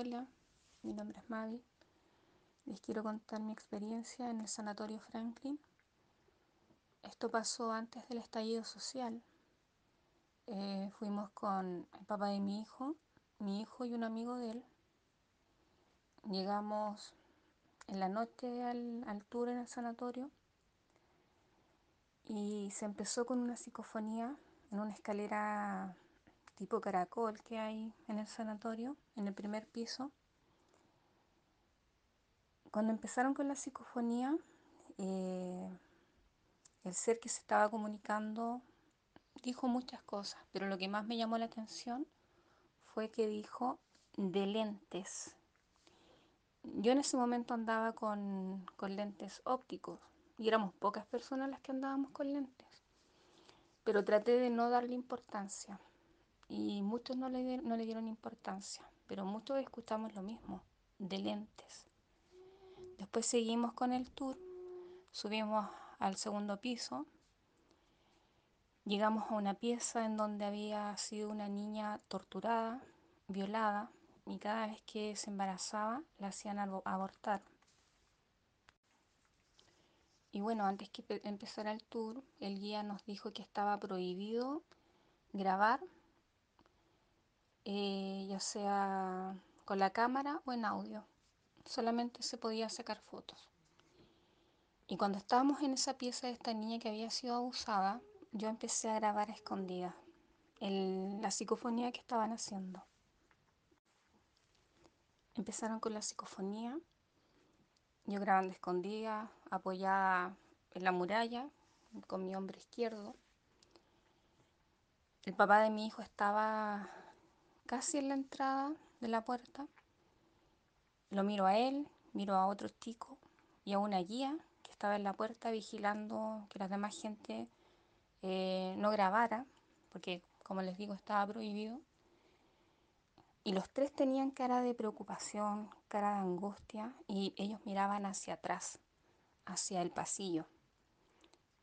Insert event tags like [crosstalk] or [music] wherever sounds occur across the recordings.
Hola, mi nombre es Mavi. Les quiero contar mi experiencia en el Sanatorio Franklin. Esto pasó antes del estallido social. Eh, fuimos con el papá de mi hijo, mi hijo y un amigo de él. Llegamos en la noche al, al tour en el sanatorio y se empezó con una psicofonía en una escalera tipo caracol que hay en el sanatorio, en el primer piso. Cuando empezaron con la psicofonía, eh, el ser que se estaba comunicando dijo muchas cosas, pero lo que más me llamó la atención fue que dijo de lentes. Yo en ese momento andaba con, con lentes ópticos y éramos pocas personas las que andábamos con lentes, pero traté de no darle importancia y muchos no le, no le dieron importancia, pero muchos escuchamos lo mismo, de lentes. Después seguimos con el tour, subimos al segundo piso, llegamos a una pieza en donde había sido una niña torturada, violada, y cada vez que se embarazaba la hacían abortar. Y bueno, antes que empezara el tour, el guía nos dijo que estaba prohibido grabar eh, ya sea con la cámara o en audio. Solamente se podía sacar fotos. Y cuando estábamos en esa pieza de esta niña que había sido abusada, yo empecé a grabar a escondidas la psicofonía que estaban haciendo. Empezaron con la psicofonía, yo grabando escondida, apoyada en la muralla, con mi hombro izquierdo. El papá de mi hijo estaba casi en la entrada de la puerta. Lo miro a él, miro a otro chico y a una guía que estaba en la puerta vigilando que la demás gente eh, no grabara, porque como les digo estaba prohibido. Y los tres tenían cara de preocupación, cara de angustia, y ellos miraban hacia atrás, hacia el pasillo.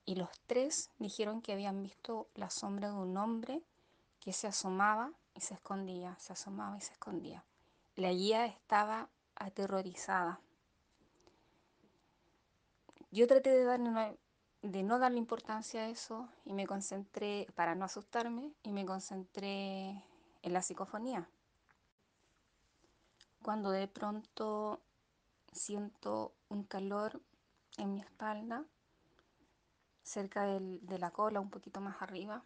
Y los tres dijeron que habían visto la sombra de un hombre que se asomaba y se escondía, se asomaba y se escondía. La guía estaba aterrorizada. Yo traté de, darle de no darle importancia a eso y me concentré, para no asustarme, y me concentré en la psicofonía. Cuando de pronto siento un calor en mi espalda, cerca de la cola, un poquito más arriba,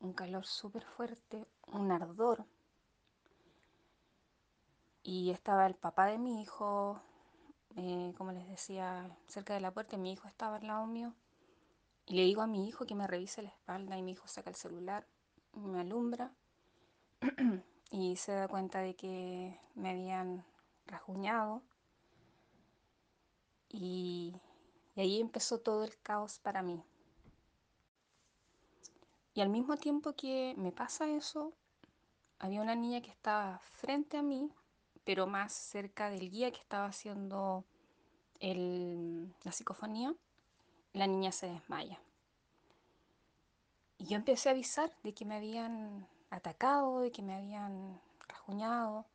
un calor súper fuerte, un ardor. Y estaba el papá de mi hijo, eh, como les decía, cerca de la puerta, mi hijo estaba al lado mío. Y le digo a mi hijo que me revise la espalda y mi hijo saca el celular, me alumbra [clears throat] y se da cuenta de que me habían rasguñado. Y, y ahí empezó todo el caos para mí. Y al mismo tiempo que me pasa eso, había una niña que estaba frente a mí, pero más cerca del guía que estaba haciendo la psicofonía. La niña se desmaya. Y yo empecé a avisar de que me habían atacado, de que me habían rajuñado.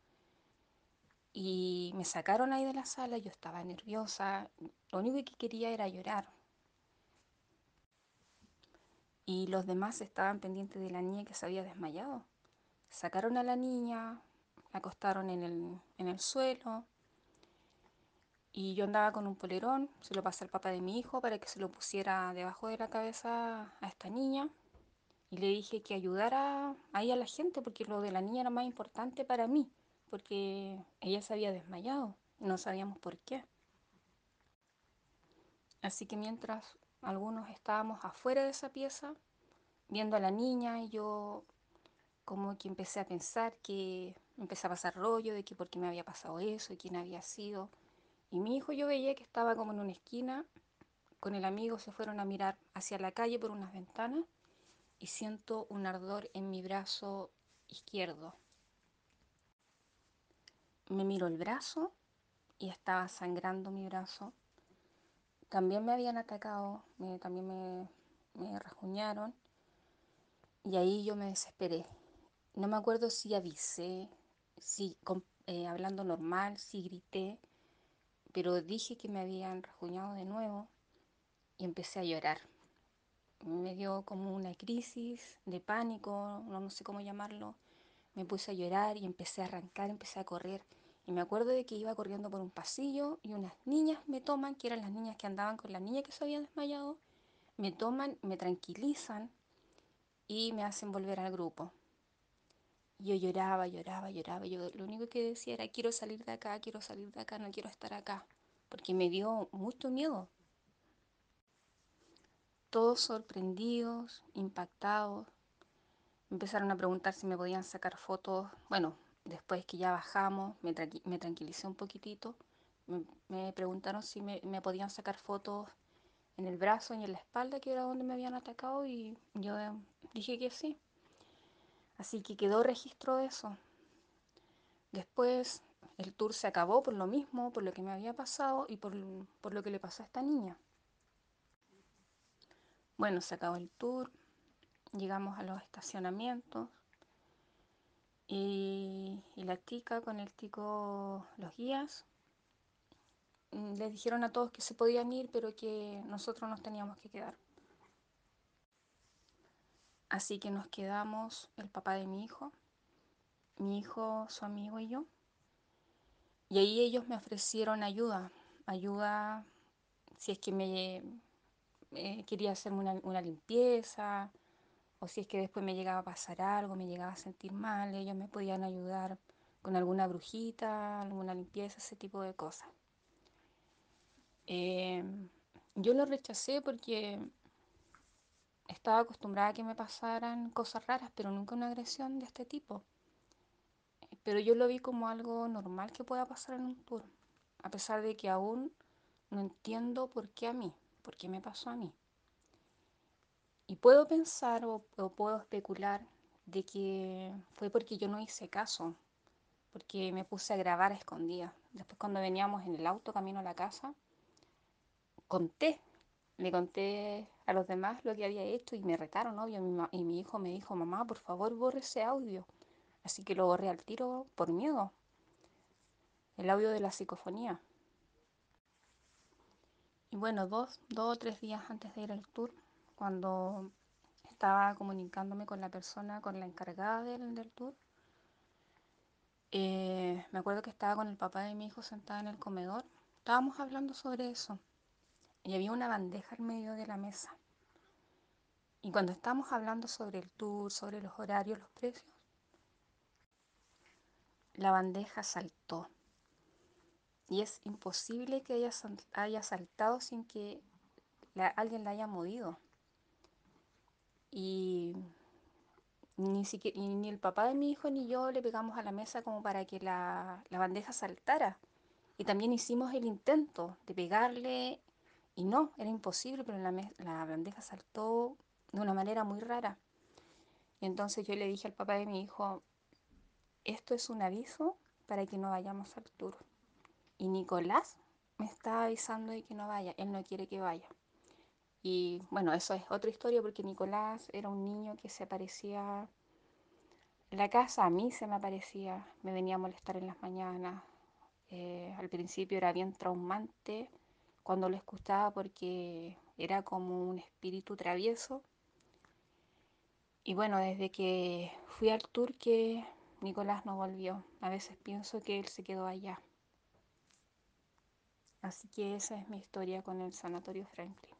Y me sacaron ahí de la sala, yo estaba nerviosa, lo único que quería era llorar. Y los demás estaban pendientes de la niña que se había desmayado. Sacaron a la niña, la acostaron en el, en el suelo y yo andaba con un polerón, se lo pasé al papá de mi hijo para que se lo pusiera debajo de la cabeza a esta niña y le dije que ayudara ahí a la gente porque lo de la niña era más importante para mí, porque ella se había desmayado y no sabíamos por qué. Así que mientras algunos estábamos afuera de esa pieza, viendo a la niña, y yo como que empecé a pensar que empecé a pasar rollo de que por qué me había pasado eso y quién había sido. Y mi hijo yo veía que estaba como en una esquina, con el amigo se fueron a mirar hacia la calle por unas ventanas y siento un ardor en mi brazo izquierdo. Me miro el brazo y estaba sangrando mi brazo también me habían atacado, también me, me rasguñaron y ahí yo me desesperé. No me acuerdo si avisé, si eh, hablando normal, sí grité, pero dije que me habían rajuñado de nuevo y empecé a llorar. Me dio como una crisis de pánico, no, no sé cómo llamarlo. Me puse a llorar y empecé a arrancar, empecé a correr. Y me acuerdo de que iba corriendo por un pasillo y unas niñas me toman, que eran las niñas que andaban con la niña que se había desmayado, me toman, me tranquilizan y me hacen volver al grupo. Yo lloraba, lloraba, lloraba. Yo lo único que decía era, quiero salir de acá, quiero salir de acá, no quiero estar acá. Porque me dio mucho miedo. Todos sorprendidos, impactados. Empezaron a preguntar si me podían sacar fotos. Bueno, después que ya bajamos, me, tranqui me tranquilicé un poquitito. Me, me preguntaron si me, me, podían sacar fotos en el brazo y en la espalda, que era donde me habían atacado, y yo dije que sí. Así que quedó registro de eso. Después el tour se acabó por lo mismo, por lo que me había pasado y por, por lo que le pasó a esta niña. Bueno, se acabó el tour, llegamos a los estacionamientos y, la chica con el tico, los guías, mm, les dijeron a todos que se podían ir, pero que nosotros nos teníamos que quedar. Así que nos quedamos el papá de mi hijo, mi hijo, su amigo y yo. Y ahí ellos me ofrecieron ayuda, ayuda si es que me eh, quería hacerme una, una, limpieza, si es que después me llegaba a pasar algo, me llegaba a sentir mal, ellos me podían ayudar con alguna brujita, alguna limpieza, ese tipo de cosas. Eh, yo lo rechacé porque estaba acostumbrada a que me pasaran cosas raras, pero nunca una agresión de este tipo. Pero yo lo vi como algo normal que pueda pasar en un tour, a pesar de que aún no entiendo por qué a mí, por qué me pasó a mí. Puedo pensar o, puedo especular de que fue porque yo no hice caso, porque me puse a grabar a escondidas. Después cuando veníamos en el auto camino a la casa, conté, le conté a los demás lo que había hecho y me retaron, obvio, y mi hijo me dijo, mamá, por favor borre ese audio. Así que lo borré al tiro por miedo. El audio de la psicofonía. Y bueno, dos, dos o tres días antes de ir al tour, cuando estaba comunicándome con la persona, con la encargada del, del tour, eh, me acuerdo que estaba con el papá de mi hijo sentada en el comedor. Estábamos hablando sobre eso. Y había una bandeja en medio de la mesa. Y cuando estábamos hablando sobre el tour, sobre los horarios, los precios, la bandeja saltó. Y es imposible que haya, haya saltado sin que alguien la haya movido. Y ni, siquiera, ni el papá de mi hijo ni yo le pegamos a la mesa como para que la, la bandeja saltara. Y también hicimos el intento de pegarle y no, era imposible, pero la, la bandeja saltó de una manera muy rara. Y entonces yo le dije al papá de mi hijo, esto es un aviso para que no vayamos al tour. Y Nicolás me está avisando de que no vaya, él no quiere que vaya. Y bueno, eso es otra historia porque Nicolás era un niño que se aparecía en la casa, a mí se me aparecía, me venía a molestar en las mañanas. Eh, al principio era bien traumante cuando lo escuchaba porque era como un espíritu travieso. Y bueno, desde que fui al tour que Nicolás no volvió. A veces pienso que él se quedó allá. Así que esa es mi historia con el Sanatorio Franklin.